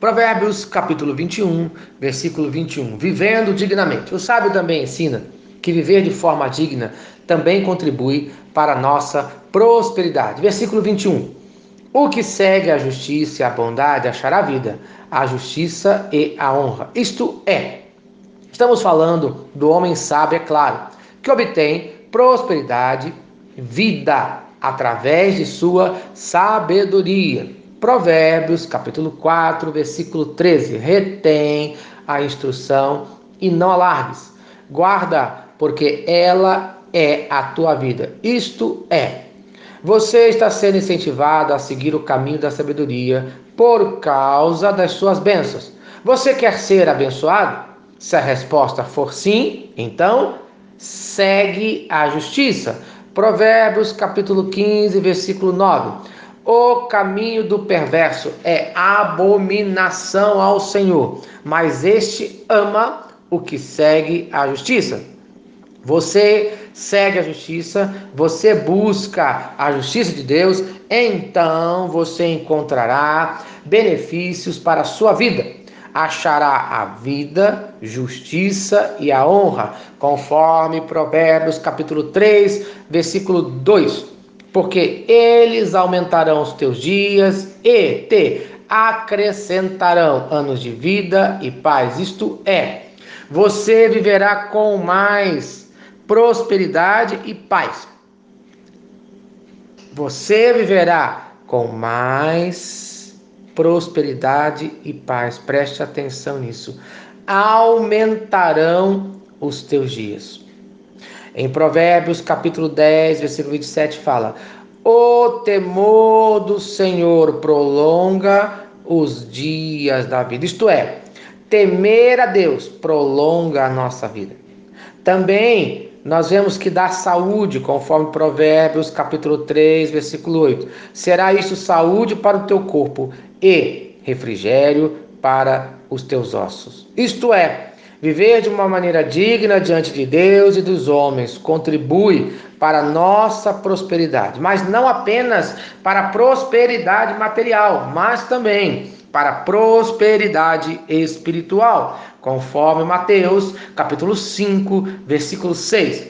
Provérbios capítulo 21, versículo 21. Vivendo dignamente. O sábio também ensina que viver de forma digna também contribui para a nossa prosperidade. Versículo 21. O que segue a justiça e a bondade achará vida, a justiça e a honra. Isto é, estamos falando do homem sábio, é claro, que obtém prosperidade, vida através de sua sabedoria. Provérbios, capítulo 4, versículo 13. Retém a instrução e não alargues. Guarda, porque ela é a tua vida. Isto é, você está sendo incentivado a seguir o caminho da sabedoria por causa das suas bênçãos. Você quer ser abençoado? Se a resposta for sim, então segue a justiça. Provérbios capítulo 15, versículo 9. O caminho do perverso é abominação ao Senhor, mas este ama o que segue a justiça. Você segue a justiça, você busca a justiça de Deus, então você encontrará benefícios para a sua vida. Achará a vida, justiça e a honra, conforme Provérbios capítulo 3, versículo 2 porque eles aumentarão os teus dias e te acrescentarão anos de vida e paz. Isto é, você viverá com mais prosperidade e paz. Você viverá com mais prosperidade e paz. Preste atenção nisso. Aumentarão os teus dias. Em Provérbios, capítulo 10, versículo 27, fala: O temor do Senhor prolonga os dias da vida. Isto é, temer a Deus prolonga a nossa vida. Também nós vemos que dá saúde, conforme Provérbios capítulo 3, versículo 8. Será isso saúde para o teu corpo e refrigério para os teus ossos. Isto é, Viver de uma maneira digna diante de Deus e dos homens contribui para a nossa prosperidade, mas não apenas para a prosperidade material, mas também para a prosperidade espiritual, conforme Mateus, capítulo 5, versículo 6.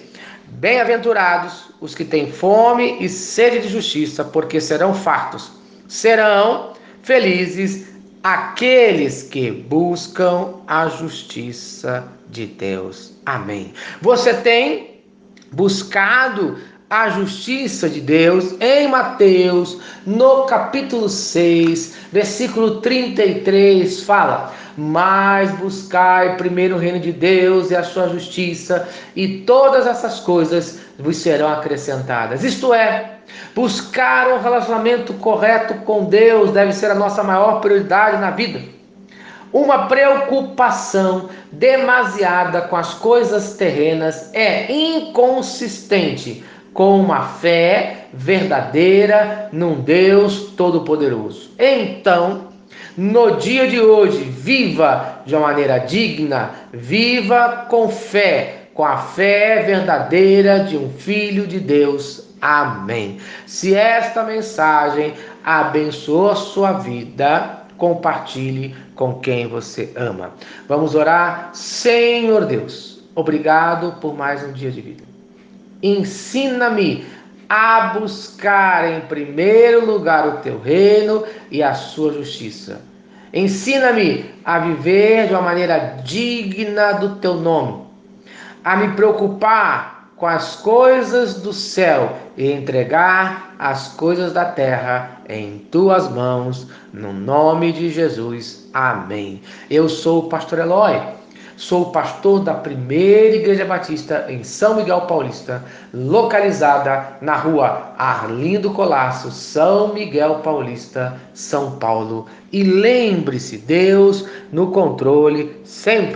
Bem-aventurados os que têm fome e sede de justiça, porque serão fartos. Serão felizes aqueles que buscam a justiça de Deus. Amém. Você tem buscado a justiça de Deus em Mateus, no capítulo 6, versículo 33, fala: Mas buscai primeiro o reino de Deus e a sua justiça, e todas essas coisas vos serão acrescentadas. Isto é, Buscar um relacionamento correto com Deus deve ser a nossa maior prioridade na vida. Uma preocupação demasiada com as coisas terrenas é inconsistente com uma fé verdadeira num Deus Todo-Poderoso. Então, no dia de hoje, viva de uma maneira digna, viva com fé, com a fé verdadeira de um filho de Deus Amém. Se esta mensagem abençoou sua vida, compartilhe com quem você ama. Vamos orar. Senhor Deus, obrigado por mais um dia de vida. Ensina-me a buscar em primeiro lugar o teu reino e a sua justiça. Ensina-me a viver de uma maneira digna do teu nome, a me preocupar com as coisas do céu e entregar as coisas da terra em tuas mãos, no nome de Jesus. Amém. Eu sou o pastor Eloy. Sou pastor da primeira Igreja Batista em São Miguel Paulista, localizada na rua Arlindo Colasso, São Miguel Paulista, São Paulo. E lembre-se, Deus no controle sempre.